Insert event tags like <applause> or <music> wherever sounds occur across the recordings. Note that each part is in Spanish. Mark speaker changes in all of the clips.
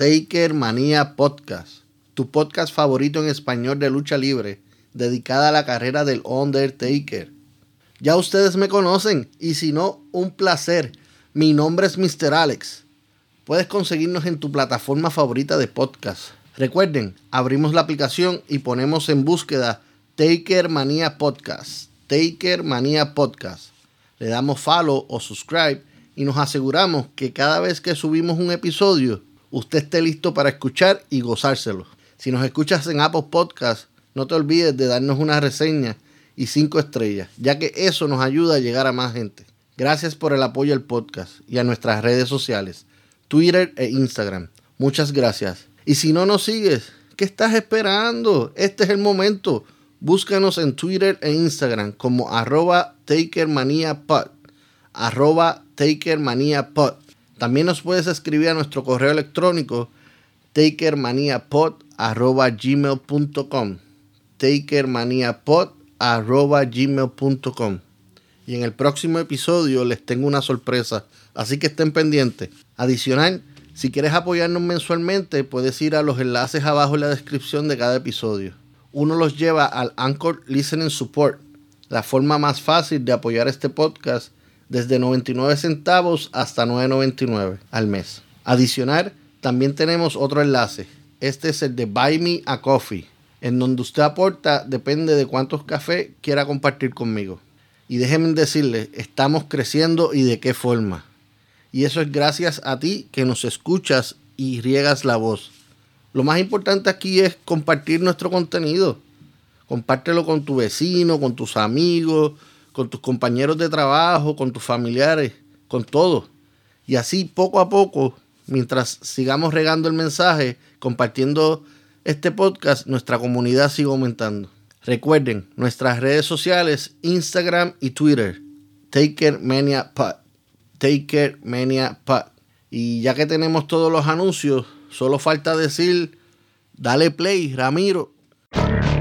Speaker 1: Taker Manía Podcast, tu podcast favorito en español de lucha libre, dedicada a la carrera del Undertaker. Ya ustedes me conocen y si no, un placer. Mi nombre es Mr. Alex. Puedes conseguirnos en tu plataforma favorita de podcast. Recuerden, abrimos la aplicación y ponemos en búsqueda Taker Manía Podcast. Taker Manía Podcast le damos follow o subscribe y nos aseguramos que cada vez que subimos un episodio, usted esté listo para escuchar y gozárselo. Si nos escuchas en Apple Podcast, no te olvides de darnos una reseña y cinco estrellas, ya que eso nos ayuda a llegar a más gente. Gracias por el apoyo al podcast y a nuestras redes sociales, Twitter e Instagram. Muchas gracias. Y si no nos sigues, ¿qué estás esperando? Este es el momento. Búscanos en Twitter e Instagram como arroba takermaniapod. Arroba takermaniapod. También nos puedes escribir a nuestro correo electrónico takermaniapod arroba gmail.com. Takermaniapod arroba gmail.com. Y en el próximo episodio les tengo una sorpresa, así que estén pendientes. Adicional, si quieres apoyarnos mensualmente, puedes ir a los enlaces abajo en la descripción de cada episodio uno los lleva al Anchor Listening Support, la forma más fácil de apoyar este podcast desde 99 centavos hasta 9.99 al mes. Adicional, también tenemos otro enlace. Este es el de Buy Me a Coffee, en donde usted aporta depende de cuántos cafés quiera compartir conmigo. Y déjenme decirles, estamos creciendo y de qué forma. Y eso es gracias a ti que nos escuchas y riegas la voz. Lo más importante aquí es compartir nuestro contenido. Compártelo con tu vecino, con tus amigos, con tus compañeros de trabajo, con tus familiares, con todos. Y así poco a poco, mientras sigamos regando el mensaje, compartiendo este podcast, nuestra comunidad sigue aumentando. Recuerden nuestras redes sociales, Instagram y Twitter, Taker Mania Pod. Taker Mania. Y ya que tenemos todos los anuncios, Solo falta decir, dale play, Ramiro.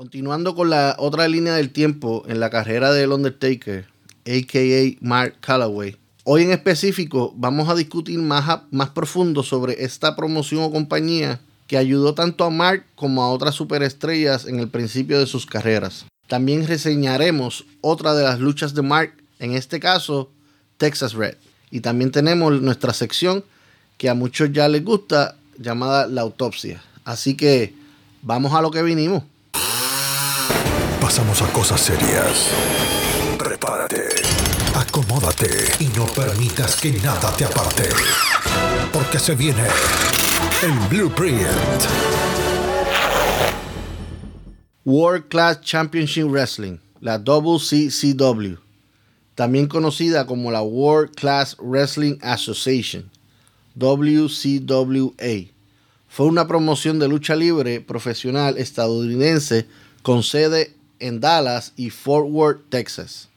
Speaker 1: Continuando con la otra línea del tiempo en la carrera del Undertaker, a.k.a. Mark Calloway. Hoy en específico vamos a discutir más, más profundo sobre esta promoción o compañía que ayudó tanto a Mark como a otras superestrellas en el principio de sus carreras. También reseñaremos otra de las luchas de Mark, en este caso Texas Red. Y también tenemos nuestra sección que a muchos ya les gusta, llamada la autopsia. Así que vamos a lo que vinimos
Speaker 2: pasamos a cosas serias. Prepárate, acomódate y no permitas que nada te aparte. Porque se viene el Blueprint.
Speaker 1: World Class Championship Wrestling, la WCCW, también conocida como la World Class Wrestling Association, WCWA, fue una promoción de lucha libre profesional estadounidense con sede en Dallas y Fort Worth, Texas.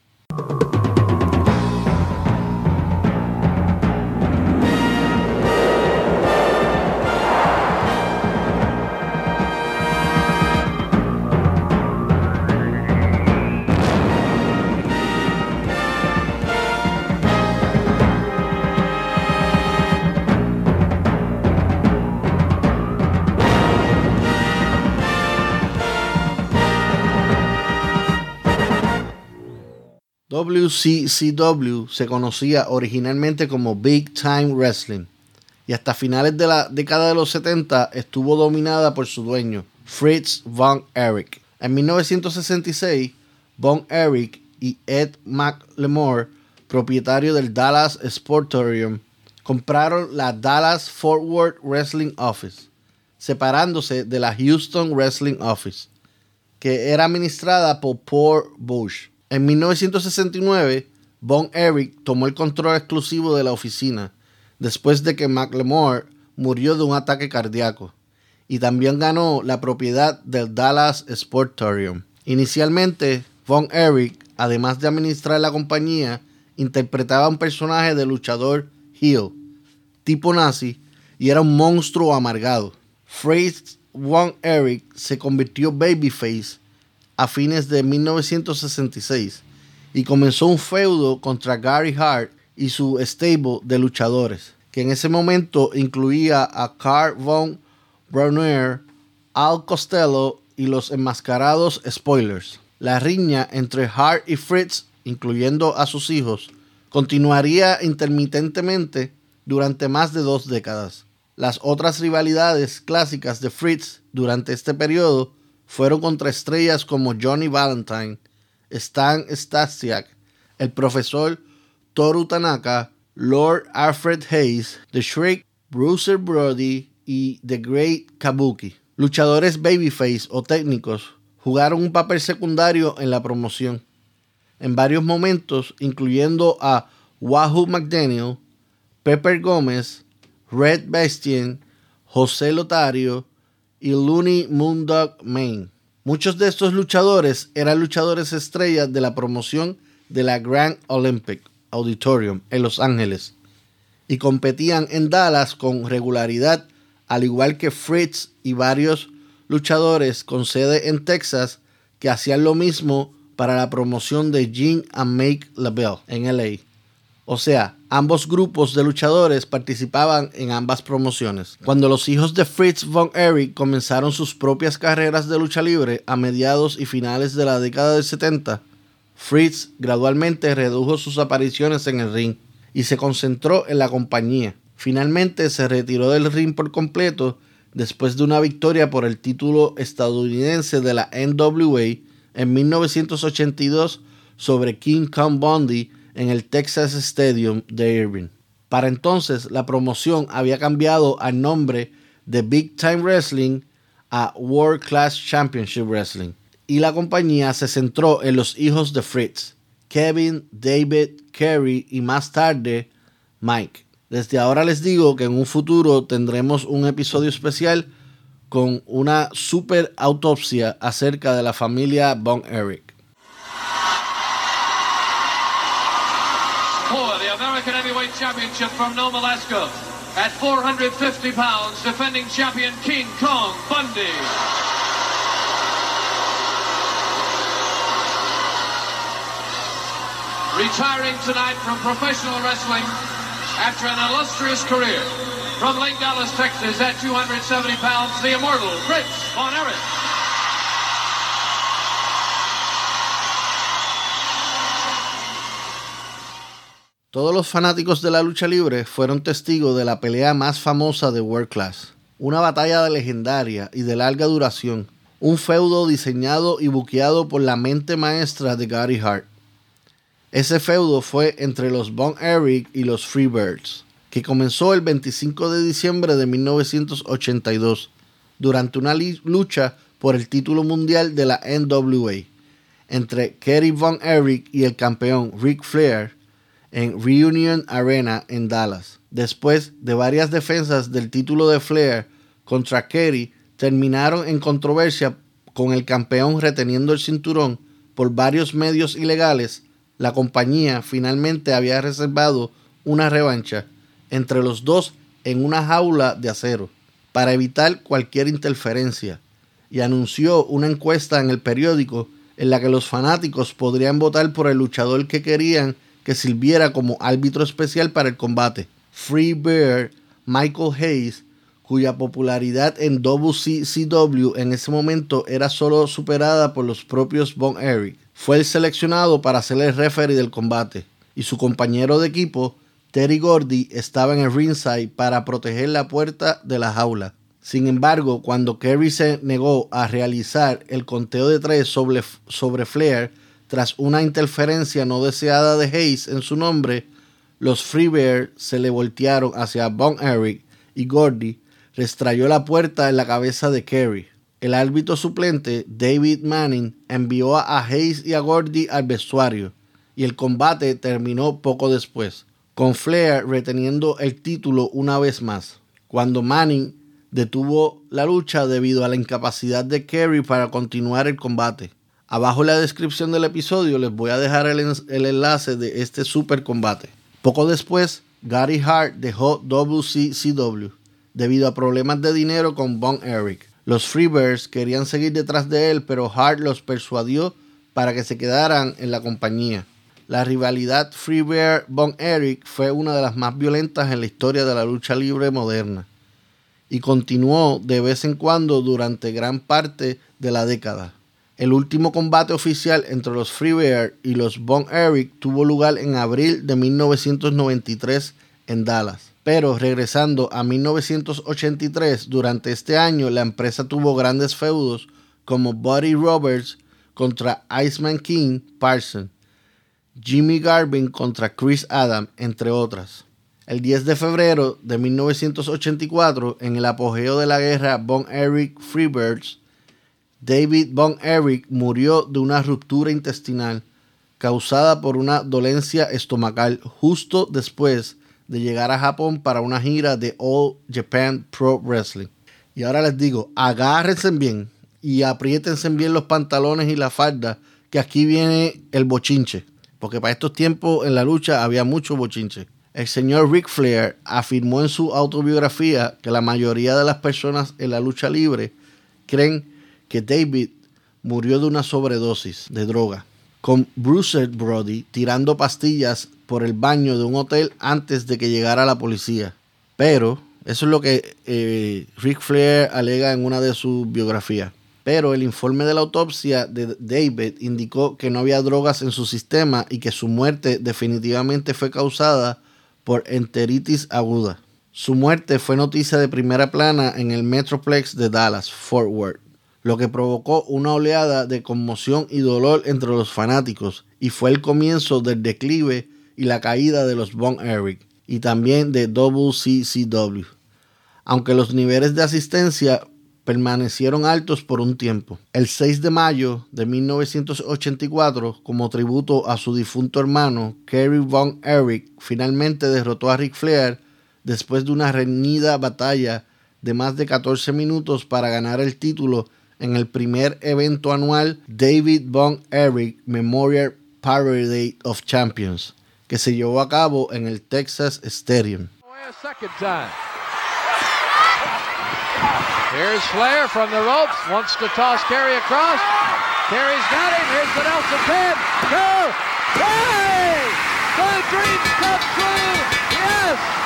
Speaker 1: WCCW se conocía originalmente como Big Time Wrestling y hasta finales de la década de los 70 estuvo dominada por su dueño, Fritz von Erich. En 1966, Von Erich y Ed McLemore, propietario del Dallas Sportorium, compraron la Dallas Fort Worth Wrestling Office, separándose de la Houston Wrestling Office, que era administrada por Paul Bush. En 1969, Von Erich tomó el control exclusivo de la oficina, después de que McLemore murió de un ataque cardíaco, y también ganó la propiedad del Dallas Sportorium. Inicialmente, Von Erich, además de administrar la compañía, interpretaba un personaje de luchador heel, tipo nazi, y era un monstruo amargado. Fritz Von Erich se convirtió babyface a fines de 1966 y comenzó un feudo contra Gary Hart y su stable de luchadores, que en ese momento incluía a Carl Von Brunner, Al Costello y los enmascarados Spoilers. La riña entre Hart y Fritz, incluyendo a sus hijos, continuaría intermitentemente durante más de dos décadas. Las otras rivalidades clásicas de Fritz durante este periodo fueron contra estrellas como Johnny Valentine, Stan Stasiak, el profesor Toru Tanaka, Lord Alfred Hayes, The Shrek, Bruiser Brody y The Great Kabuki. Luchadores babyface o técnicos jugaron un papel secundario en la promoción. En varios momentos, incluyendo a Wahoo McDaniel, Pepper Gómez, Red Bastien, José Lotario y Looney Moondog Main. Muchos de estos luchadores eran luchadores estrellas de la promoción de la Grand Olympic Auditorium en Los Ángeles y competían en Dallas con regularidad, al igual que Fritz y varios luchadores con sede en Texas que hacían lo mismo para la promoción de Jean and Make LaBelle en LA. O sea, ambos grupos de luchadores participaban en ambas promociones. Cuando los hijos de Fritz von Erich comenzaron sus propias carreras de lucha libre a mediados y finales de la década del 70, Fritz gradualmente redujo sus apariciones en el ring y se concentró en la compañía. Finalmente se retiró del ring por completo después de una victoria por el título estadounidense de la NWA en 1982 sobre King Kong Bundy en el Texas Stadium de Irving. Para entonces, la promoción había cambiado al nombre de Big Time Wrestling a World Class Championship Wrestling, y la compañía se centró en los hijos de Fritz, Kevin, David, Kerry y más tarde Mike. Desde ahora les digo que en un futuro tendremos un episodio especial con una super autopsia acerca de la familia Von American Heavyweight Championship from Nome, Alaska. At 450 pounds, defending champion King Kong Bundy. Retiring tonight from professional wrestling after an illustrious career. From Lake Dallas, Texas, at 270 pounds, the immortal Fritz Von Erich. Todos los fanáticos de la lucha libre fueron testigos de la pelea más famosa de World Class. Una batalla legendaria y de larga duración. Un feudo diseñado y buqueado por la mente maestra de Gary Hart. Ese feudo fue entre los Von Erich y los Freebirds, que comenzó el 25 de diciembre de 1982, durante una lucha por el título mundial de la NWA, entre Kerry Von Erich y el campeón Ric Flair en Reunion Arena en Dallas. Después de varias defensas del título de Flair contra Kerry, terminaron en controversia con el campeón reteniendo el cinturón por varios medios ilegales. La compañía finalmente había reservado una revancha entre los dos en una jaula de acero para evitar cualquier interferencia y anunció una encuesta en el periódico en la que los fanáticos podrían votar por el luchador que querían que sirviera como árbitro especial para el combate. Free Bear Michael Hayes, cuya popularidad en WCCW en ese momento era solo superada por los propios Von Eric, fue el seleccionado para ser el referee del combate y su compañero de equipo, Terry Gordy, estaba en el ringside para proteger la puerta de la jaula. Sin embargo, cuando Kerry se negó a realizar el conteo de tres sobre, sobre Flair tras una interferencia no deseada de Hayes en su nombre, los Freebear se le voltearon hacia Von Eric y Gordy restrayó la puerta en la cabeza de Kerry. El árbitro suplente, David Manning, envió a Hayes y a Gordy al vestuario y el combate terminó poco después, con Flair reteniendo el título una vez más. Cuando Manning detuvo la lucha debido a la incapacidad de Kerry para continuar el combate. Abajo en la descripción del episodio les voy a dejar el, enlace de este super combate. Poco después, Gary Hart dejó WCCW debido a problemas de dinero con Von Eric. Los Freebirds querían seguir detrás de él, pero Hart los persuadió para que se quedaran en la compañía. La rivalidad Freebear-Von Eric fue una de las más violentas en la historia de la lucha libre moderna y continuó de vez en cuando durante gran parte de la década. El último combate oficial entre los Freebear y los Von Eric tuvo lugar en abril de 1993 en Dallas. Pero regresando a 1983, durante este año la empresa tuvo grandes feudos como Buddy Roberts contra Iceman King Parson, Jimmy Garvin contra Chris Adam, entre otras. El 10 de febrero de 1984, en el apogeo de la guerra Von Erich Freebirds, David Von Erich murió de una ruptura intestinal causada por una dolencia estomacal justo después de llegar a Japón para una gira de All Japan Pro Wrestling. Y ahora les digo, agárrense bien y apriétense bien los pantalones y la falda, que aquí viene el bochinche. Porque para estos tiempos en la lucha había mucho bochinche. El señor Ric Flair afirmó en su autobiografía que la mayoría de las personas en la lucha libre creen que David murió de una sobredosis de droga, con Bruce Brody tirando pastillas por el baño de un hotel antes de que llegara la policía. Pero eso es lo que eh, Ric Flair alega en una de sus biografías. Pero el informe de la autopsia de David indicó que no había drogas en su sistema y que su muerte definitivamente fue causada por enteritis aguda. Su muerte fue noticia de primera plana en el Metroplex de Dallas, Fort Worth, lo que provocó una oleada de conmoción y dolor entre los fanáticos y fue el comienzo del declive y la caída de los Von Eric y también de WCCW, aunque los niveles de asistencia permanecieron altos por un tiempo. El 6 de mayo de 1984, como tributo a su difunto hermano, Kerry Von Erich finalmente derrotó a Ric Flair después de una reñida batalla de más de 14 minutos para ganar el título en el primer evento anual David Von Erich Memorial Parade of Champions, que se llevó a cabo en el Texas Stadium.
Speaker 3: Here's Flair from the ropes, wants to toss Kerry across. Kerry's got him. Here's the Nelson pin. Two, three! The dreams come true. Yes!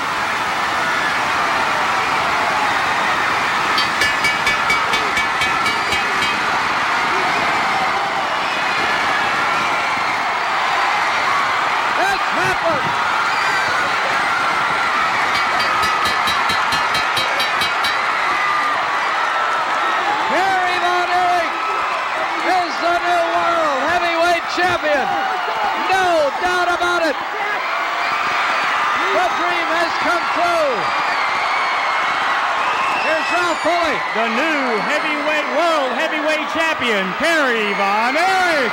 Speaker 4: The new heavyweight world heavyweight champion, Perry Von Erich.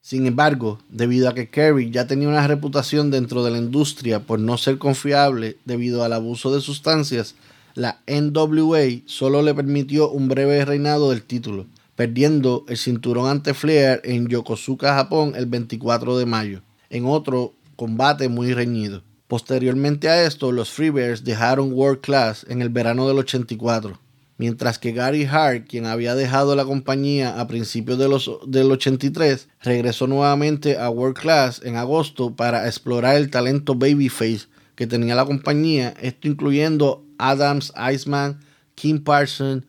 Speaker 1: Sin embargo, debido a que Kerry ya tenía una reputación dentro de la industria por no ser confiable debido al abuso de sustancias, la NWA solo le permitió un breve reinado del título, perdiendo el cinturón ante Flair en Yokosuka, Japón, el 24 de mayo. En otro combate muy reñido. Posteriormente a esto, los Freebears dejaron World Class en el verano del 84, mientras que Gary Hart, quien había dejado la compañía a principios de los, del 83, regresó nuevamente a World Class en agosto para explorar el talento babyface que tenía la compañía, esto incluyendo Adams, Iceman, Kim Parsons,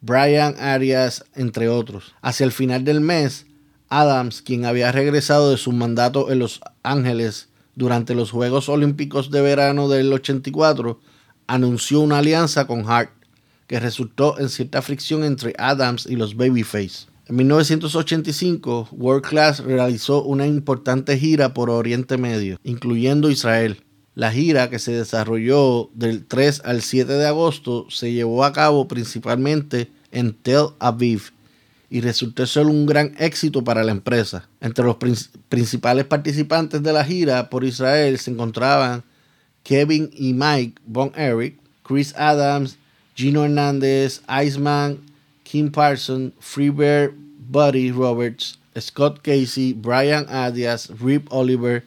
Speaker 1: Brian Arias, entre otros. Hacia el final del mes, Adams, quien había regresado de su mandato en Los Ángeles durante los Juegos Olímpicos de verano del 84, anunció una alianza con Hart, que resultó en cierta fricción entre Adams y los Babyface. En 1985, World Class realizó una importante gira por Oriente Medio, incluyendo Israel. La gira, que se desarrolló del 3 al 7 de agosto, se llevó a cabo principalmente en Tel Aviv y resultó ser un gran éxito para la empresa. Entre los principales participantes de la gira por Israel se encontraban Kevin y Mike Von Eric, Chris Adams, Gino Hernández, Iceman, Kim Parson, Freebird, Buddy Roberts, Scott Casey, Brian Adias, Rip Oliver,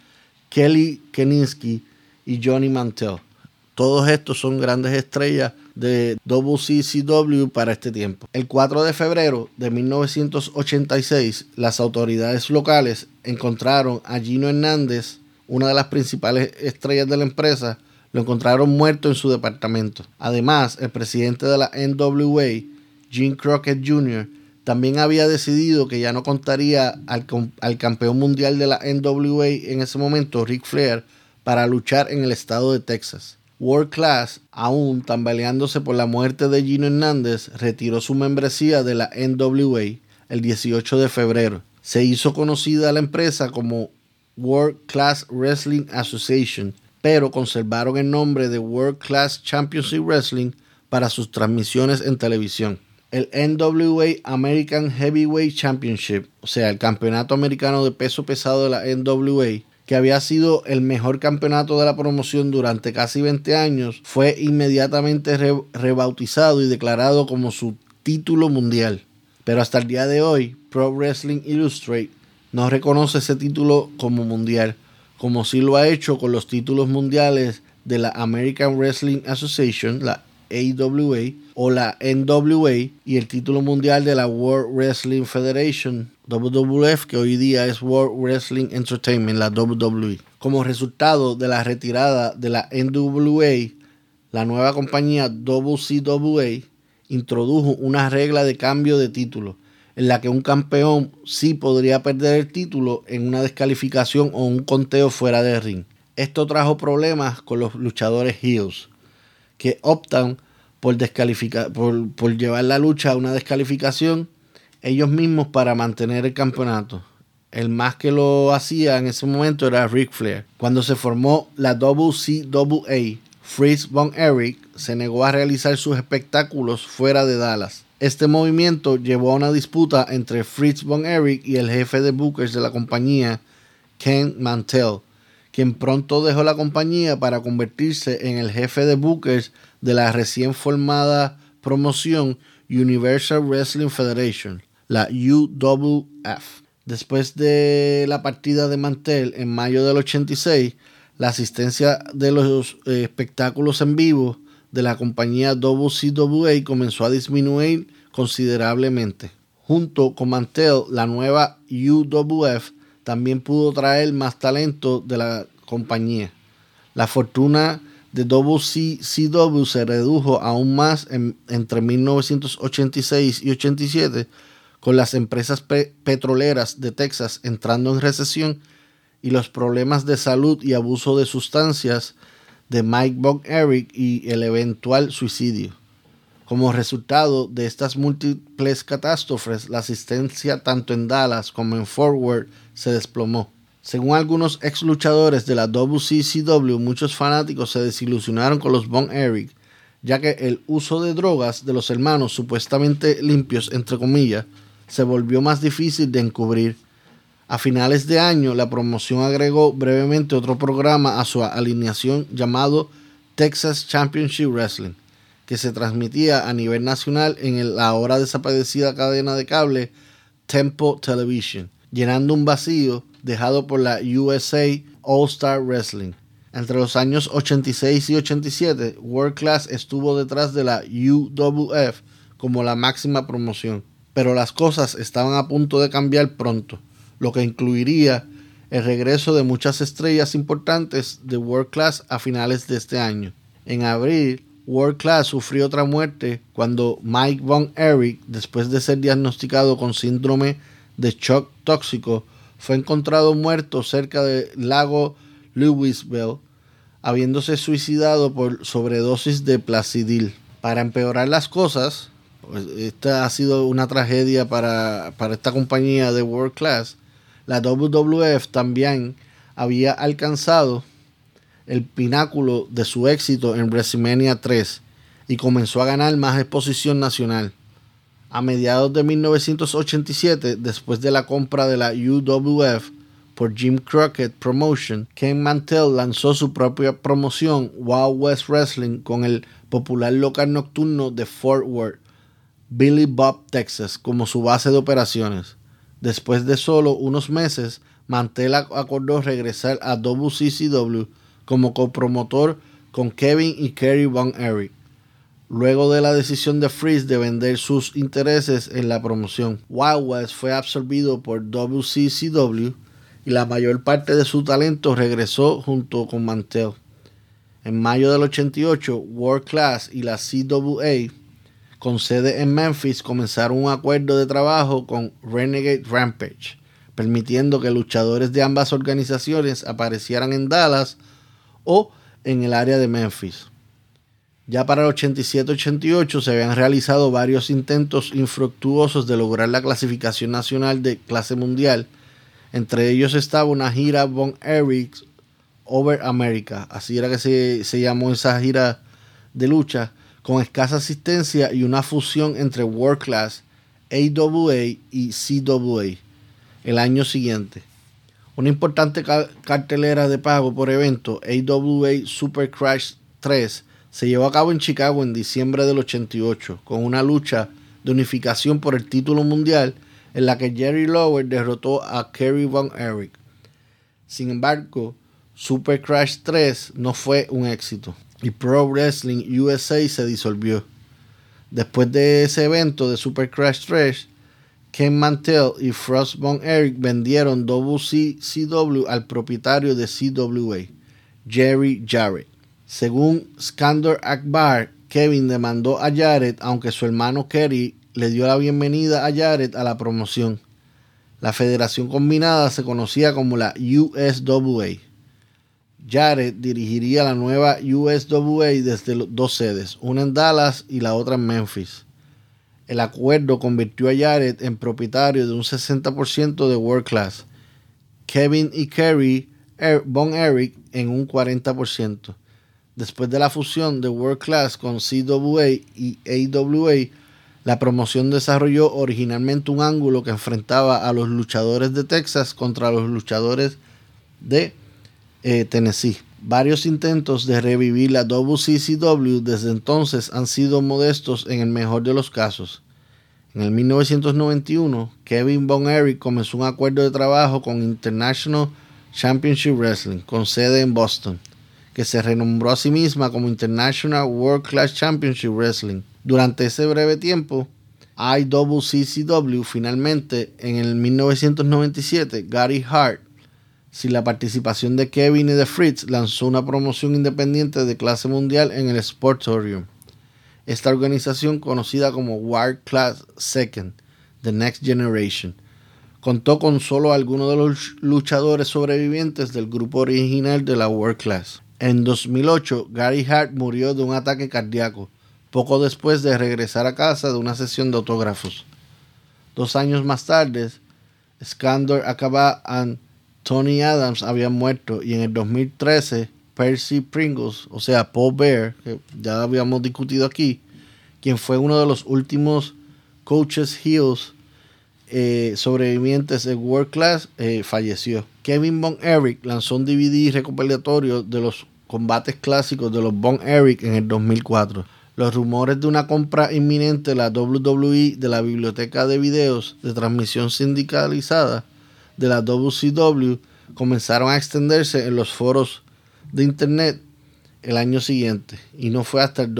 Speaker 1: Kelly Keninsky y Johnny Mantel. Todos estos son grandes estrellas de WCCW para este tiempo. El 4 de febrero de 1986, las autoridades locales encontraron a Gino Hernández, una de las principales estrellas de la empresa, lo encontraron muerto en su departamento. Además, el presidente de la NWA, Jim Crockett Jr., también había decidido que ya no contaría al, al, campeón mundial de la NWA en ese momento, Ric Flair, para luchar en el estado de Texas. World Class, aún tambaleándose por la muerte de Gino Hernández, retiró su membresía de la NWA el 18 de febrero. Se hizo conocida la empresa como World Class Wrestling Association, pero conservaron el nombre de World Class Championship Wrestling para sus transmisiones en televisión el NWA American Heavyweight Championship, o sea, el campeonato americano de peso pesado de la NWA, que había sido el mejor campeonato de la promoción durante casi 20 años, fue inmediatamente rebautizado y declarado como su título mundial. Pero hasta el día de hoy, Pro Wrestling Illustrated no reconoce ese título como mundial, como sí lo ha hecho con los títulos mundiales de la American Wrestling Association, la AWA, o la NWA y el título mundial de la World Wrestling Federation, WWF, que hoy día es World Wrestling Entertainment, la WWE. Como resultado de la retirada de la NWA, la nueva compañía WCWA introdujo una regla de cambio de título, en la que un campeón sí podría perder el título en una descalificación o un conteo fuera de ring. Esto trajo problemas con los luchadores heels, que optan por, por, llevar la lucha a una descalificación ellos mismos para mantener el campeonato. El más que lo hacía en ese momento era Ric Flair. Cuando se formó la WCWA, Fritz von Erich se negó a realizar sus espectáculos fuera de Dallas. Este movimiento llevó a una disputa entre Fritz von Erich y el jefe de bookers de la compañía, Ken Mantell, quien pronto dejó la compañía para convertirse en el jefe de bookers de la recién formada promoción Universal Wrestling Federation, la UWF. Después de la partida de Mantel en mayo del 86, la asistencia de los eh, espectáculos en vivo de la compañía WCWA comenzó a disminuir considerablemente. Junto con Mantel, la nueva UWF también pudo traer más talento de la compañía. La fortuna de WCCW se redujo aún más entre 1986 y 87 con las empresas petroleras de Texas entrando en recesión y los problemas de salud y abuso de sustancias de Mike Von Eric y el eventual suicidio. Como resultado de estas múltiples catástrofes, la asistencia tanto en Dallas como en Forward se desplomó. Según algunos ex luchadores de la WCCW, muchos fanáticos se desilusionaron con los Von Eric, ya que el uso de drogas de los hermanos supuestamente limpios, entre comillas, se volvió más difícil de encubrir. A finales de año, la promoción agregó brevemente otro programa a su alineación llamado Texas Championship Wrestling, que se transmitía a nivel nacional en la ahora desaparecida cadena de cable Tempo Television, llenando un vacío dejado por la USA All Star Wrestling. Entre los años 86 y 87, World Class estuvo detrás de la UWF como la máxima promoción, pero las cosas estaban a punto de cambiar pronto, lo que incluiría el regreso de muchas estrellas importantes de World Class a finales de este año. En abril, World Class sufrió otra muerte cuando Mike Von Erich, después de ser diagnosticado con síndrome de shock tóxico, fue encontrado muerto cerca del lago Louisville, habiéndose suicidado por sobredosis de placidil. Para empeorar las cosas, pues, esta ha sido una tragedia para, para esta compañía de World Class. La WWF también había alcanzado el pináculo de su éxito en WrestleMania 3 y comenzó a ganar más exposición nacional. A mediados de 1987, después de la compra de la UWF por Jim Crockett Promotion, Ken Mantell lanzó su propia promoción Wild West Wrestling con el popular local nocturno de Fort Worth, Billy Bob, Texas, como su base de operaciones. Después de solo unos meses, Mantell acordó regresar a WCCW como copromotor con Kevin y Kerry Von Erich, luego de la decisión de Freeze de vender sus intereses en la promoción. Wild West fue absorbido por WCCW y la mayor parte de su talento regresó junto con Mantel. En mayo del 88, World Class y la CWA, con sede en Memphis, comenzaron un acuerdo de trabajo con Renegade Rampage, permitiendo que luchadores de ambas organizaciones aparecieran en Dallas o en el área de Memphis. Ya para el 87-88 se habían realizado varios intentos infructuosos de lograr la clasificación nacional de clase mundial. Entre ellos estaba una gira Von Erich Over America, así era que se, se llamó esa gira de lucha, con escasa asistencia y una fusión entre World Class, AWA y CWA el año siguiente. Una importante cartelera de pago por evento, AWA Super Crash 3, se llevó a cabo en Chicago en diciembre del 88, con una lucha de unificación por el título mundial en la que Jerry Lower derrotó a Kerry Von Erich. Sin embargo, Super Crash 3 no fue un éxito y Pro Wrestling USA se disolvió. Después de ese evento de Super Crash 3, Ken Mantell y Frost Von Erich vendieron WCCW al propietario de CWA, Jerry Jarrett. Según Skandor Akbar, Kevin demandó a Jarrett aunque su hermano Kerry le dio la bienvenida a Jarrett a la promoción. La federación combinada se conocía como la USWA. Jarrett dirigiría la nueva USWA desde dos sedes, una en Dallas y la otra en Memphis. El acuerdo convirtió a Jarrett en propietario de un 60% de World Class, Kevin y Kerry er, Von Erich en un 40%. Después de la fusión de World Class con CWA y AWA, la promoción desarrolló originalmente un ángulo que enfrentaba a los luchadores de Texas contra los luchadores de eh, Tennessee. Varios intentos de revivir la WCCW desde entonces han sido modestos en el mejor de los casos. En el 1991, Kevin Von Erich comenzó un acuerdo de trabajo con International Championship Wrestling, con sede en Boston, que se renombró a sí misma como International World Class Championship Wrestling. Durante ese breve tiempo, IWCCW finalmente, en el 1997, Gary Hart sin la participación de Kevin y de Fritz, lanzó una promoción independiente de clase mundial en el Sportorium. Esta organización, conocida como World Class Second, The Next Generation, contó con solo algunos de los luchadores sobrevivientes del grupo original de la World Class. En 2008, Gary Hart murió de un ataque cardíaco, poco después de regresar a casa de una sesión de autógrafos. Dos años más tarde, Skandor acaba and Tony Adams había muerto y en el 2013 Percy Pringles, o sea, Paul Bear, que ya habíamos discutido aquí, quien fue uno de los últimos coaches heels eh, sobrevivientes de World Class, eh, falleció. Kevin Von Erich lanzó un DVD recopilatorio de los combates clásicos de los Von Erich en el 2004. Los rumores de una compra inminente de la WWE de la biblioteca de videos de transmisión sindicalizada de la WCW comenzaron a extenderse en los foros de internet el año siguiente y no fue hasta el,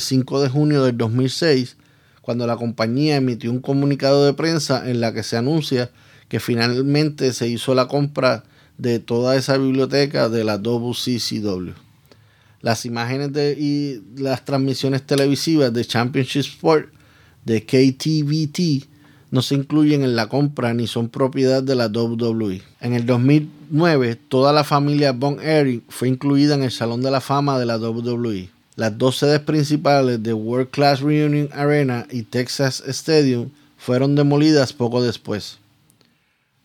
Speaker 1: 5 de junio del 2006 cuando la compañía emitió un comunicado de prensa en la que se anuncia que finalmente se hizo la compra de toda esa biblioteca de la WCCW. Las imágenes de, y las transmisiones televisivas de Championship Sport de KTVT no se incluyen en la compra ni son propiedad de la WWE. En el 2009, toda la familia Von Erich fue incluida en el Salón de la Fama de la WWE. Las dos sedes principales de World Class Reunion Arena y Texas Stadium fueron demolidas poco después.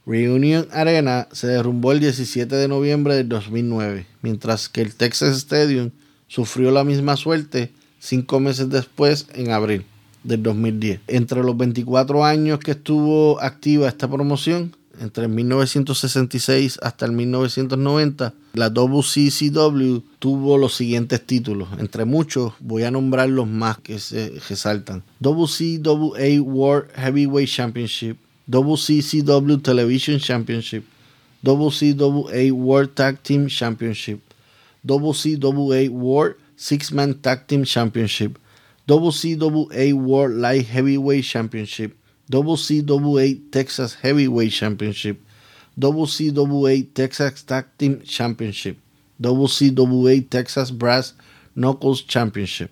Speaker 1: Reunion Arena se derrumbó el 17 de noviembre del 2009, mientras que el Texas Stadium sufrió la misma suerte cinco meses después, en abril del 2010. Entre los 24 años que estuvo activa esta promoción, entre 1966 hasta el 1990, la WCCW tuvo los siguientes títulos. Entre muchos, voy a nombrar los más que se resaltan. WCWA World Heavyweight Championship, WCCW Television Championship, WCWA World Tag Team Championship, WCWA World Six-Man Tag Team Championship, WCWA World Light Heavyweight Championship, WCWA Texas Heavyweight Championship, WCWA Texas Tag Team Championship, WCWA Texas Brass Knuckles Championship,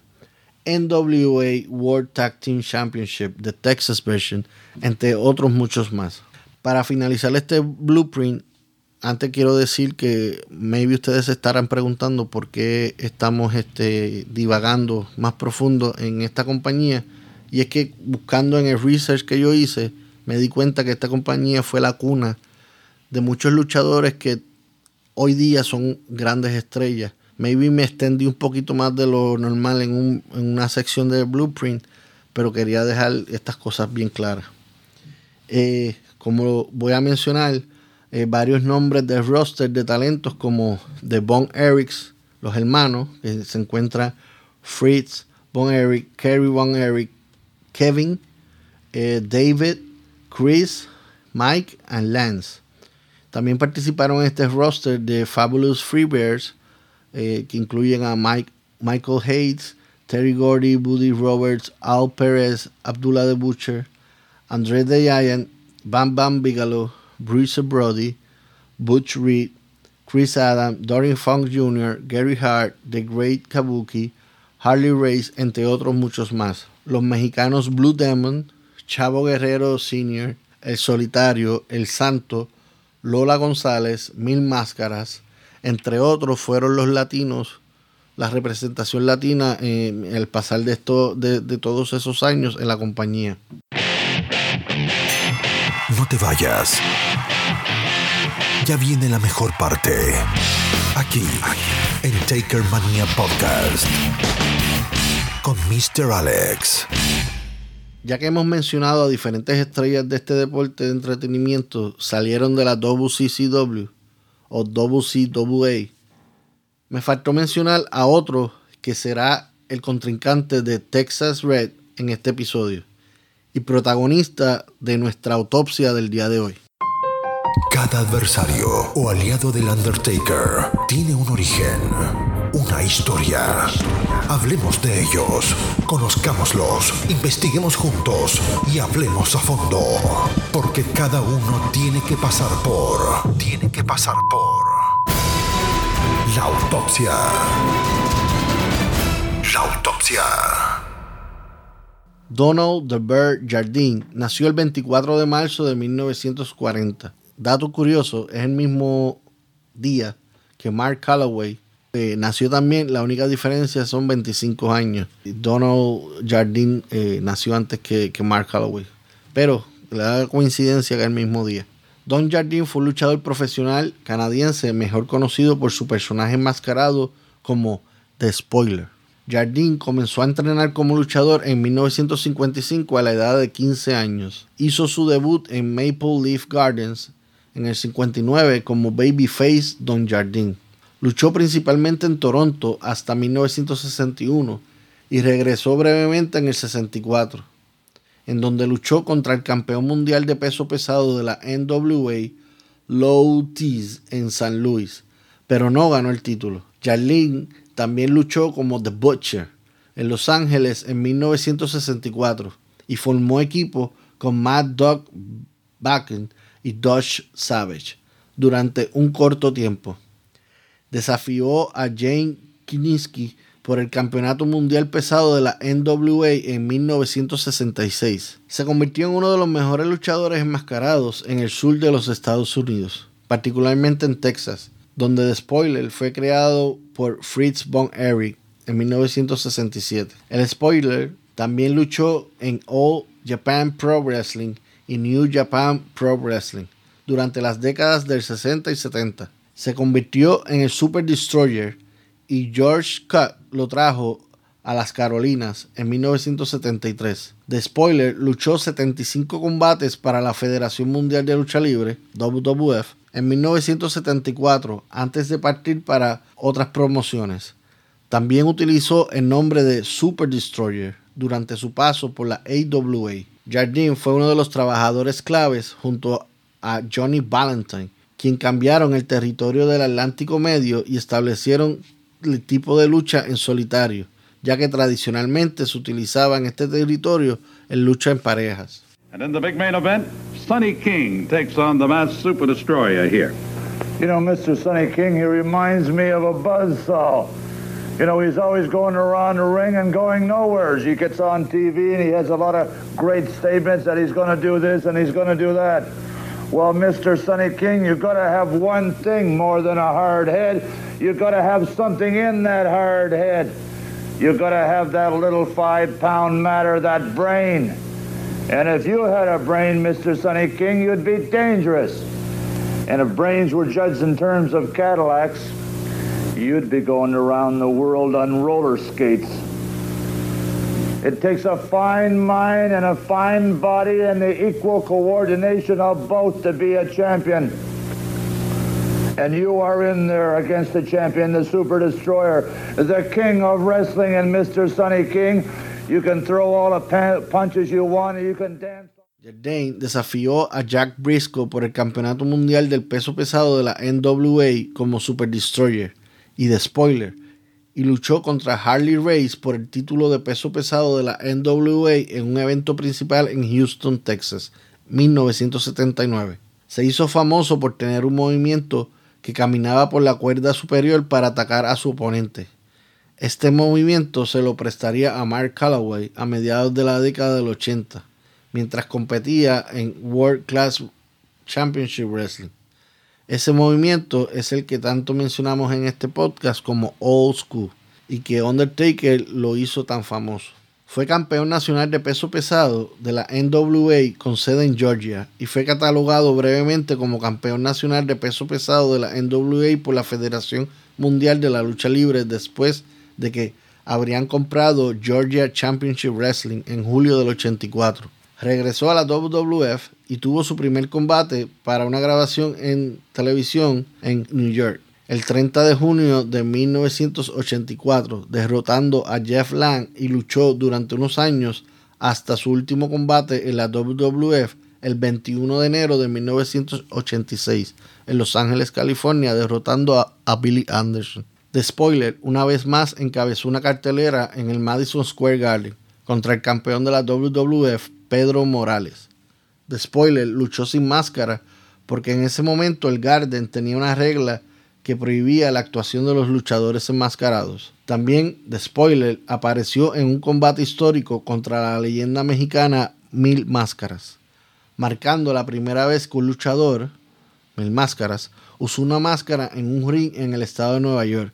Speaker 1: NWA World Tag Team Championship, the Texas version, entre otros muchos más. Para finalizar este blueprint, antes quiero decir que maybe ustedes se estarán preguntando por qué estamos este, divagando más profundo en esta compañía. Y es que buscando en el research que yo hice, me di cuenta que esta compañía fue la cuna de muchos luchadores que hoy día son grandes estrellas. Maybe me extendí un poquito más de lo normal en, una sección de Blueprint, pero quería dejar estas cosas bien claras. Eh, como voy a mencionar, eh, varios nombres de roster de talentos como The Von Erics, los hermanos, que se encuentra Fritz, Von Eric, Kerry Von Eric, Kevin, eh, David, Chris, Mike y Lance. También participaron en este roster de Fabulous Freebears, eh, que incluyen a Mike, Michael Hayes, Terry Gordy, Buddy Roberts, Al Perez, Abdullah the Butcher, André the Giant, Bam Bam Bigelow, Bruce Brody, Butch Reed, Chris Adam, Dorian Funk Jr., Gary Hart, The Great Kabuki, Harley Race, entre otros muchos más. Los mexicanos Blue Demon, Chavo Guerrero Sr., El Solitario, El Santo, Lola González, Mil Máscaras, entre otros fueron los latinos, la representación latina en el pasar de, de todos esos años en la compañía.
Speaker 2: No te vayas. Ya viene la mejor parte. Aquí, en Taker Mania Podcast. Con Mr. Alex.
Speaker 1: Ya que hemos mencionado a diferentes estrellas de este deporte de entretenimiento, salieron de la WCCW o WCWA. Me faltó mencionar a otro que será el contrincante de Texas Red en este episodio y protagonista de nuestra autopsia del día de hoy.
Speaker 2: Cada adversario o aliado del Undertaker tiene un origen, una historia. Hablemos de ellos, conozcámoslos, investiguemos juntos y hablemos a fondo. Porque cada uno tiene que pasar por... Tiene que pasar por... La autopsia. La autopsia.
Speaker 1: Donald the Bird Jardine nació el 24 de marzo de 1940. Dato curioso, es el mismo día que Mark Calloway eh, nació también. La única diferencia son 25 años. Donald Jardine eh, nació antes que, Mark Calloway. Pero la coincidencia que es el mismo día. Don Jardine fue un luchador profesional canadiense, mejor conocido por su personaje enmascarado como The Spoiler. Jardine comenzó a entrenar como luchador en 1955 a la edad de 15 años. Hizo su debut en Maple Leaf Gardens en el 59 como Babyface Don Jardine. Luchó principalmente en Toronto hasta 1961 y regresó brevemente en el 64, en donde luchó contra el campeón mundial de peso pesado de la NWA, Low Tees, en San Luis, pero no ganó el título. Jardine también luchó como The Butcher en Los Ángeles en 1964 y formó equipo con Mad Dog Backen y Dodge Savage durante un corto tiempo. Desafió a Jane Kiniski por el Campeonato Mundial Pesado de la NWA en 1966. Se convirtió en uno de los mejores luchadores enmascarados en el sur de los Estados Unidos, particularmente en Texas, donde The Spoiler fue creado por Fritz von Erich en 1967. El Spoiler también luchó en All Japan Pro Wrestling y New Japan Pro Wrestling durante las décadas del 60 y 70. Se convirtió en el Super Destroyer y George Cut lo trajo a las Carolinas en 1973. The Spoiler luchó 75 combates para la Federación Mundial de Lucha Libre, WWF, en 1974 antes de partir para otras promociones. También utilizó el nombre de Super Destroyer durante su paso por la AWA. Jardine fue uno de los trabajadores claves junto a Johnny Valentine, quien cambiaron el territorio del Atlántico Medio y establecieron el tipo de lucha en solitario, ya que tradicionalmente se utilizaba en este territorio en lucha en parejas.
Speaker 5: And in the big main event, Sonny King takes on the mass super destroyer here.
Speaker 6: You know, Mr. Sonny King, he reminds me of a buzzsaw. You know, he's always going around the ring and going nowhere. He gets on TV and he has a lot of great statements that he's going to do this and he's going to do that. Well, Mr. Sonny King, you've got to have one thing more than a hard head. You've got to have something in that hard head. You've got to have that little five pound matter, that brain. And if you had a brain, Mr. Sonny King, you'd be dangerous. And if brains were judged in terms of Cadillacs, you'd be going around the world on roller skates. It takes a fine mind and a fine body and the equal coordination of both to be a champion. And you are in there against the champion, the Super Destroyer, the king of wrestling, and Mr. Sonny King. You can throw all the punches you want, you can dance.
Speaker 1: Desafió a Jack Briscoe por el campeonato mundial del peso pesado de la NWA como Super Destroyer y de Spoiler y luchó contra Harley Race por el título de peso pesado de la NWA en un evento principal en Houston, Texas, 1979. Se hizo famoso por tener un movimiento que caminaba por la cuerda superior para atacar a su oponente. Este movimiento se lo prestaría a Mark Calloway a mediados de la década del 80, mientras competía en World Class Championship Wrestling. Ese movimiento es el que tanto mencionamos en este podcast como Old School y que Undertaker lo hizo tan famoso. Fue campeón nacional de peso pesado de la NWA con sede en Georgia y fue catalogado brevemente como campeón nacional de peso pesado de la NWA por la Federación Mundial de la Lucha Libre después de que habrían comprado Georgia Championship Wrestling en julio del 84 regresó a la WWF y tuvo su primer combate para una grabación en televisión en New York el 30 de junio de 1984, derrotando a Jeff Lang y luchó durante unos años hasta su último combate en la WWF el 21 de enero de 1986 en Los Ángeles, California, derrotando a, a Billy Anderson. The Spoiler una vez más encabezó una cartelera en el Madison Square Garden contra el campeón de la WWF, Pedro Morales. The Spoiler luchó sin máscara porque en ese momento el Garden tenía una regla que prohibía la actuación de los luchadores enmascarados. También, The Spoiler, apareció en un combate histórico contra la leyenda mexicana Mil Máscaras, marcando la primera vez que un luchador, Mil Máscaras, usó una máscara en un ring en el estado de Nueva York.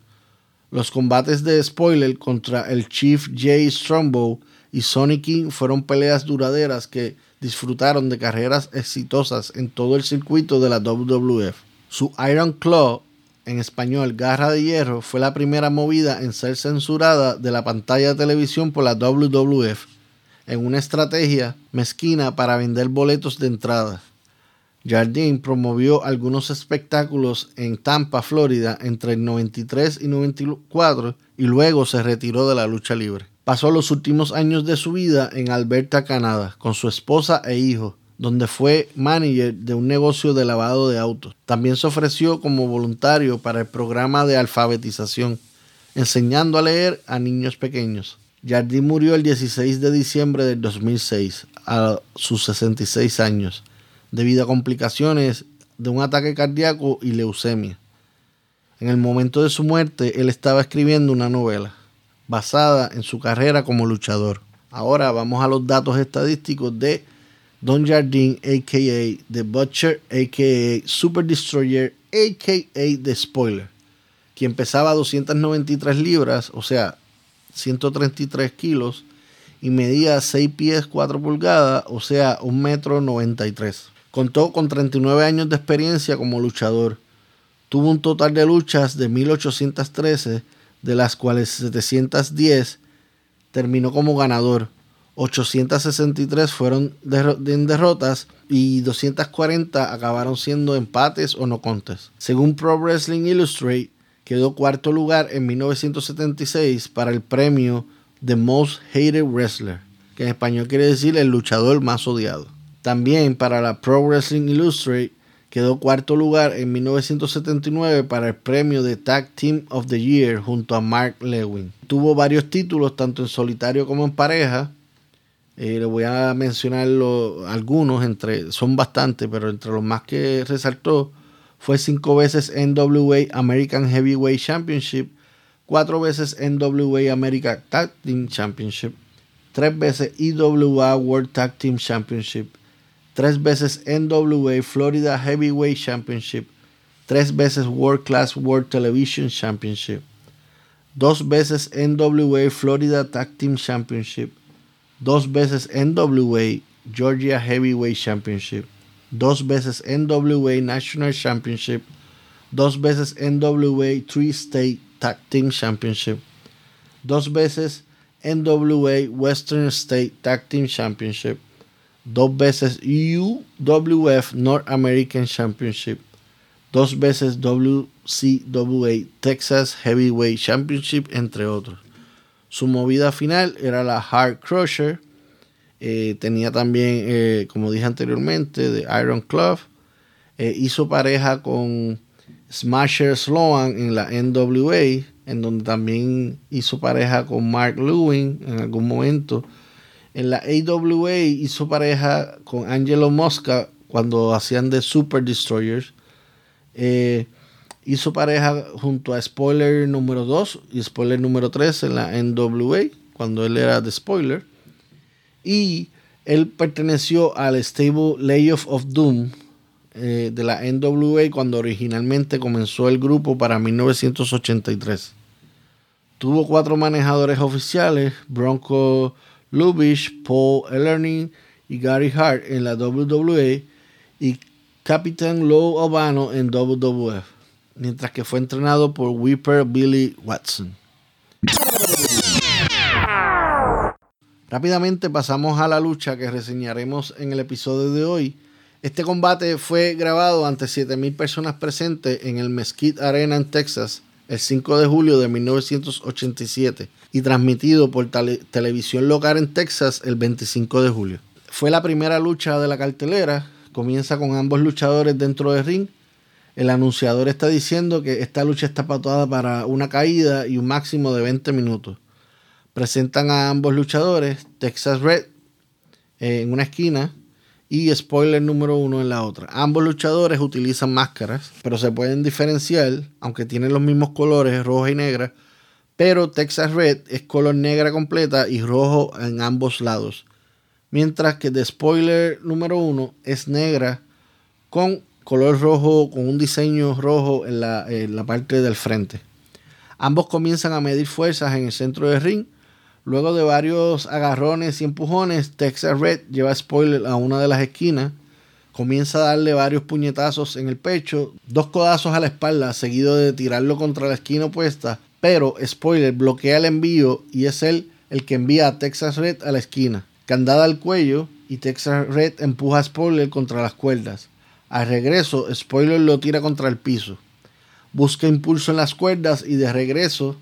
Speaker 1: Los combates de Spoiler contra el Chief Jay Strongbow y Sonny King fueron peleas duraderas que disfrutaron de carreras exitosas en todo el circuito de la WWF. Su Iron Claw, en español Garra de Hierro, fue la primera movida en ser censurada de la pantalla de televisión por la WWF, en una estrategia mezquina para vender boletos de entrada. Jardine promovió algunos espectáculos en Tampa, Florida, entre el 93 y 94 y luego se retiró de la lucha libre. Pasó los últimos años de su vida en Alberta, Canadá, con su esposa e hijo, donde fue manager de un negocio de lavado de autos. También se ofreció como voluntario para el programa de alfabetización, enseñando a leer a niños pequeños. Jardín murió el 16 de diciembre del 2006, a sus 66 años, debido a complicaciones de un ataque cardíaco y leucemia. En el momento de su muerte, él estaba escribiendo una novela basada en su carrera como luchador. Ahora vamos a los datos estadísticos de Don Jardine, a.k.a. The Butcher, a.k.a. Super Destroyer, a.k.a. The Spoiler, quien pesaba 293 libras, o sea, 133 kilos, y medía 6 pies 4 pulgadas, o sea, 1 metro 93. Contó con 39 años de experiencia como luchador. Tuvo un total de luchas de 1813, de las cuales 710 terminó como ganador. 863 fueron en derrotas y 240 acabaron siendo empates o no contes. Según Pro Wrestling Illustrated, quedó cuarto lugar en 1976 para el premio The Most Hated Wrestler, que en español quiere decir el luchador más odiado. También para la Pro Wrestling Illustrated quedó cuarto lugar en 1979 para el premio de Tag Team of the Year junto a Mark Lewin. Tuvo varios títulos tanto en solitario como en pareja eh, le voy a mencionar algunos, entre, son bastantes, pero entre los más que resaltó fue cinco veces NWA American Heavyweight Championship, cuatro veces NWA American Tag Team Championship, tres veces EWA World Tag Team Championship, tres veces NWA Florida Heavyweight Championship, tres veces World Class World Television Championship, dos veces NWA Florida Tag Team Championship, dos veces NWA Georgia Heavyweight Championship, dos veces NWA National Championship, dos veces NWA Three State Tag Team Championship, dos veces NWA Western State Tag Team Championship, dos veces UWF North American Championship, dos veces WCWA Texas Heavyweight Championship, entre otros. Su movida final era la Hard Crusher. Eh, tenía también, eh, como dije anteriormente, de Iron Club. Eh, hizo pareja con Smasher Sloan en la NWA, en donde también hizo pareja con Mark Lewin en algún momento. En la AWA hizo pareja con Angelo Mosca cuando hacían de Super Destroyers hizo pareja junto a Spoiler número 2 y Spoiler número 3 en la NWA, cuando él era de Spoiler. Y él perteneció al stable Layoff of Doom eh, de la NWA cuando originalmente comenzó el grupo para 1983. Tuvo cuatro manejadores oficiales, Bronco Lubitsch, Paul Ellerning y Gary Hart en la WWE y Capitán Low Obano en WWF mientras que fue entrenado por Whipper Billy Watson. Rápidamente pasamos a la lucha que reseñaremos en el episodio de hoy. Este combate fue grabado ante 7.000 personas presentes en el Mesquite Arena en Texas el 5 de julio de 1987 y transmitido por televisión local en Texas el 25 de julio. Fue la primera lucha de la cartelera, comienza con ambos luchadores dentro del ring el anunciador está diciendo que esta lucha está patuada para una caída y un máximo de 20 minutos. Presentan a ambos luchadores, Texas Red eh, en una esquina y Spoiler número uno en la otra. Ambos luchadores utilizan máscaras, pero se pueden diferenciar, aunque tienen los mismos colores, roja y negra. Pero Texas Red es color negra completa y rojo en ambos lados. Mientras que The Spoiler número uno es negra con color rojo con un diseño rojo en la, parte del frente. Ambos comienzan a medir fuerzas en el centro del ring. Luego de varios agarrones y empujones, Texas Red lleva spoiler a una de las esquinas. Comienza a darle varios puñetazos en el pecho, dos codazos a la espalda, seguido de tirarlo contra la esquina opuesta. Pero Spoiler bloquea el envío y es él el que envía a Texas Red a la esquina. Candada al cuello y Texas Red empuja a Spoiler contra las cuerdas. Al regreso, Spoiler lo tira contra el piso. Busca impulso en las cuerdas y de regreso,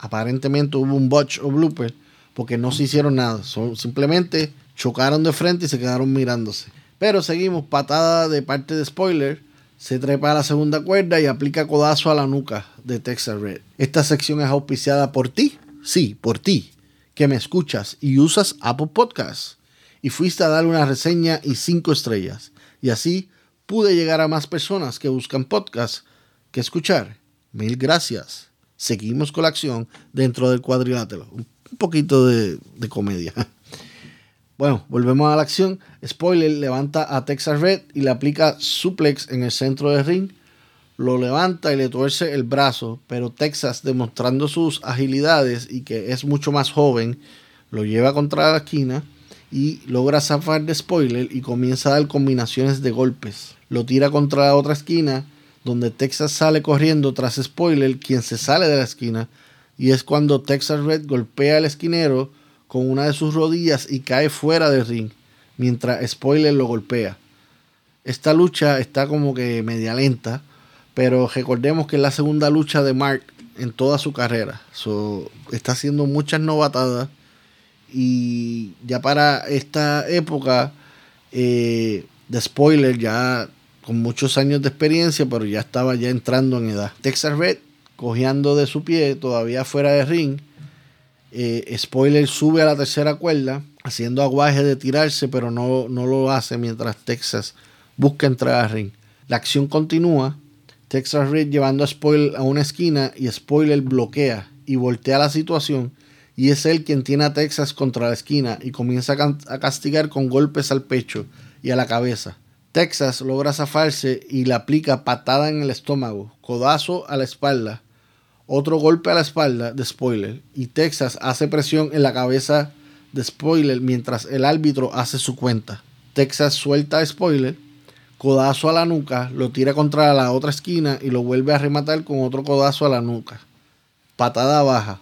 Speaker 1: aparentemente hubo un botch o blooper porque no se hicieron nada. simplemente chocaron de frente y se quedaron mirándose. Pero seguimos, patada de parte de Spoiler. Se trepa a la segunda cuerda y aplica codazo a la nuca de Texas Red. Esta sección es auspiciada por ti. Sí, por ti, que me escuchas y usas Apple Podcasts. Y fuiste a darle una reseña y cinco estrellas. Y así pude llegar a más personas que buscan podcasts que escuchar Mil gracias. Seguimos con la acción dentro del cuadrilátero. Un poquito de, comedia. <laughs> Bueno, volvemos a la acción. Spoiler levanta a Texas Red y le aplica suplex en el centro del ring. Lo levanta y le tuerce el brazo, pero Texas, demostrando sus agilidades y que es mucho más joven, lo lleva contra la esquina y logra zafar de spoiler y comienza a dar combinaciones de golpes. Lo tira contra la otra esquina, donde Texas sale corriendo tras spoiler, quien se sale de la esquina, y es cuando Texas Red golpea al esquinero con una de sus rodillas y cae fuera del ring, mientras Spoiler lo golpea. Esta lucha está como que media lenta, pero recordemos que es la segunda lucha de Mark en toda su carrera. está haciendo muchas novatadas y ya para esta época eh, de Spoiler ya con muchos años de experiencia, pero ya estaba ya entrando en edad. Texas Red cojeando de su pie, todavía fuera de ring, eh, spoiler sube a la tercera cuerda, haciendo aguaje de tirarse, pero no, no lo hace mientras Texas busca entrar al ring. La acción continúa, Texas Red llevando a Spoiler a una esquina y Spoiler bloquea y voltea la situación y es él quien tiene a Texas contra la esquina y comienza a castigar con golpes al pecho y a la cabeza. Texas logra zafarse y le aplica patada en el estómago, codazo a la espalda otro golpe a la espalda de Spoiler y Texas hace presión en la cabeza de Spoiler mientras el árbitro hace su cuenta. Texas suelta a Spoiler, codazo a la nuca, lo tira contra la otra esquina y lo vuelve a rematar con otro codazo a la nuca. Patada baja.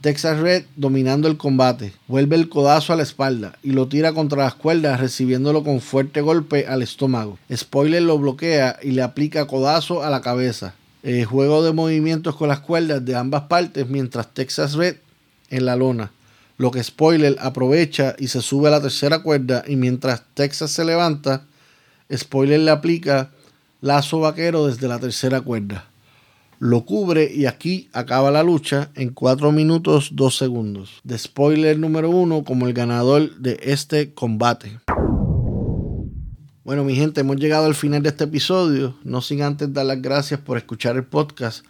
Speaker 1: Texas Red dominando el combate, vuelve el codazo a la espalda y lo tira contra las cuerdas recibiéndolo con fuerte golpe al estómago. Spoiler lo bloquea y le aplica codazo a la cabeza. Eh, juego de movimientos con las cuerdas de ambas partes mientras Texas Red en la lona. Lo que Spoiler aprovecha y se sube a la tercera cuerda y mientras Texas se levanta, Spoiler le aplica lazo vaquero desde la tercera cuerda. Lo cubre y aquí acaba la lucha en 4 minutos 2 segundos. De spoiler número 1 como el ganador de este combate. Bueno, mi gente, hemos llegado al final de este episodio. No sin antes dar las gracias por escuchar el podcast.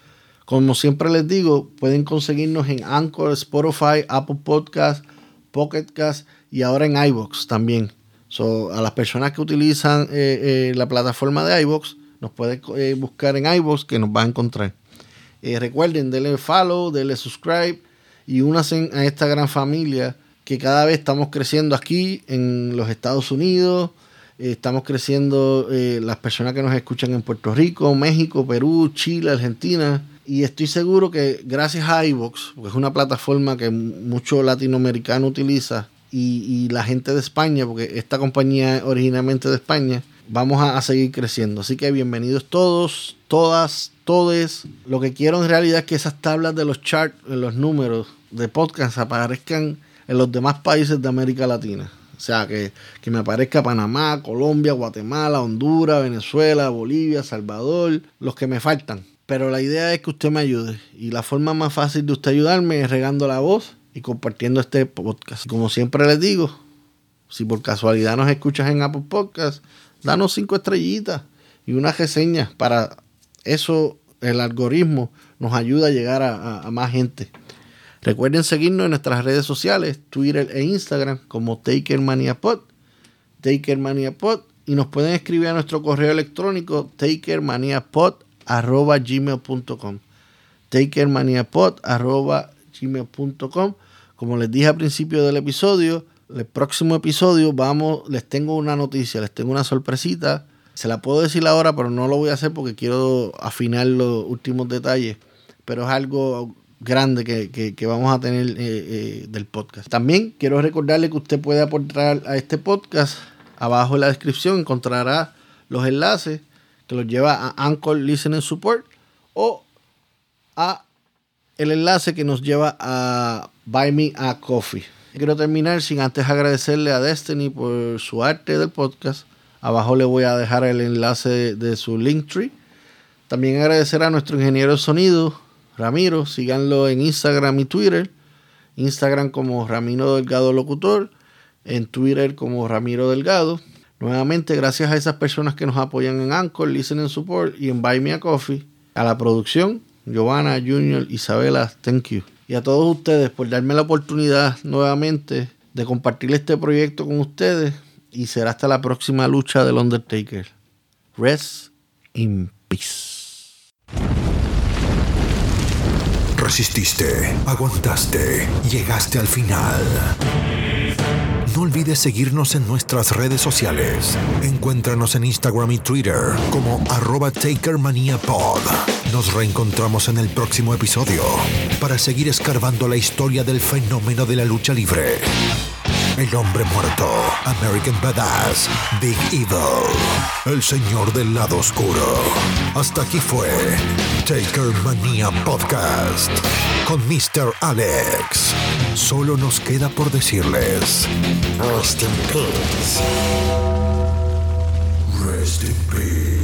Speaker 1: Como siempre les digo, pueden conseguirnos en Anchor, Spotify, Apple Podcast, Pocket Cast y ahora en iBox también. So, a las personas que utilizan eh, eh, la plataforma de iBox, nos pueden eh, buscar en iBox que nos va a encontrar. recuerden, denle follow, denle subscribe y únanse a esta gran familia que cada vez estamos creciendo aquí en los Estados Unidos estamos creciendo eh, las personas que nos escuchan en Puerto Rico, México, Perú, Chile, Argentina. Y estoy seguro que gracias a iVox, porque es una plataforma que mucho latinoamericano utiliza, y, la gente de España, porque esta compañía es originalmente de España, vamos a, a, seguir creciendo. Así que bienvenidos todos, todas, todes. Lo que quiero en realidad es que esas tablas de los charts, los números de podcast aparezcan en los demás países de América Latina. O sea, que, me aparezca Panamá, Colombia, Guatemala, Honduras, Venezuela, Bolivia, Salvador, los que me faltan. Pero la idea es que usted me ayude. Y la forma más fácil de usted ayudarme es regando la voz y compartiendo este podcast. Como siempre les digo, si por casualidad nos escuchas en Apple Podcast, danos cinco estrellitas y una reseña. Para eso el algoritmo nos ayuda a llegar a más gente. Recuerden seguirnos en nuestras redes sociales, Twitter e Instagram como TakerManiaPod, TakerManiaPod, y nos pueden escribir a nuestro correo electrónico takermaniapod.gmail.com takermaniapod.gmail.com Como les dije al principio del episodio, el próximo episodio vamos, les tengo una noticia, les tengo una sorpresita. Se la puedo decir ahora, pero no lo voy a hacer porque quiero afinar los últimos detalles. Pero es algo grande que, vamos a tener eh, eh, del podcast. También quiero recordarle que usted puede aportar a este podcast. Abajo en la descripción encontrará los enlaces que los lleva a Anchor Listening Support o a el enlace que nos lleva a Buy Me a Coffee. Quiero terminar sin antes agradecerle a Destiny por su arte del podcast. Abajo le voy a dejar el enlace de, su Linktree. También agradecer a nuestro ingeniero de sonido, Ramiro. Síganlo en Instagram y Twitter. Instagram como Ramiro Delgado Locutor. En Twitter como Ramiro Delgado. Nuevamente, gracias a esas personas que nos apoyan en Anchor, Listening Support y en Buy Me a Coffee. A la producción, Giovanna, Junior, Isabela, thank you. Y a todos ustedes por darme la oportunidad nuevamente de compartir este proyecto con ustedes. Y será hasta la próxima lucha del Undertaker. Rest in peace.
Speaker 2: Resististe, aguantaste, llegaste al final. No olvides seguirnos en nuestras redes sociales. Encuéntranos en Instagram y Twitter como arroba TakerManiaPod. Nos reencontramos en el próximo episodio para seguir escarbando la historia del fenómeno de la lucha libre. El hombre muerto, American Badass, Big Evil, el señor del lado oscuro. Hasta aquí fue Taker Mania Podcast con Mr. Alex. Solo nos queda por decirles: Rest in peace. Rest in peace.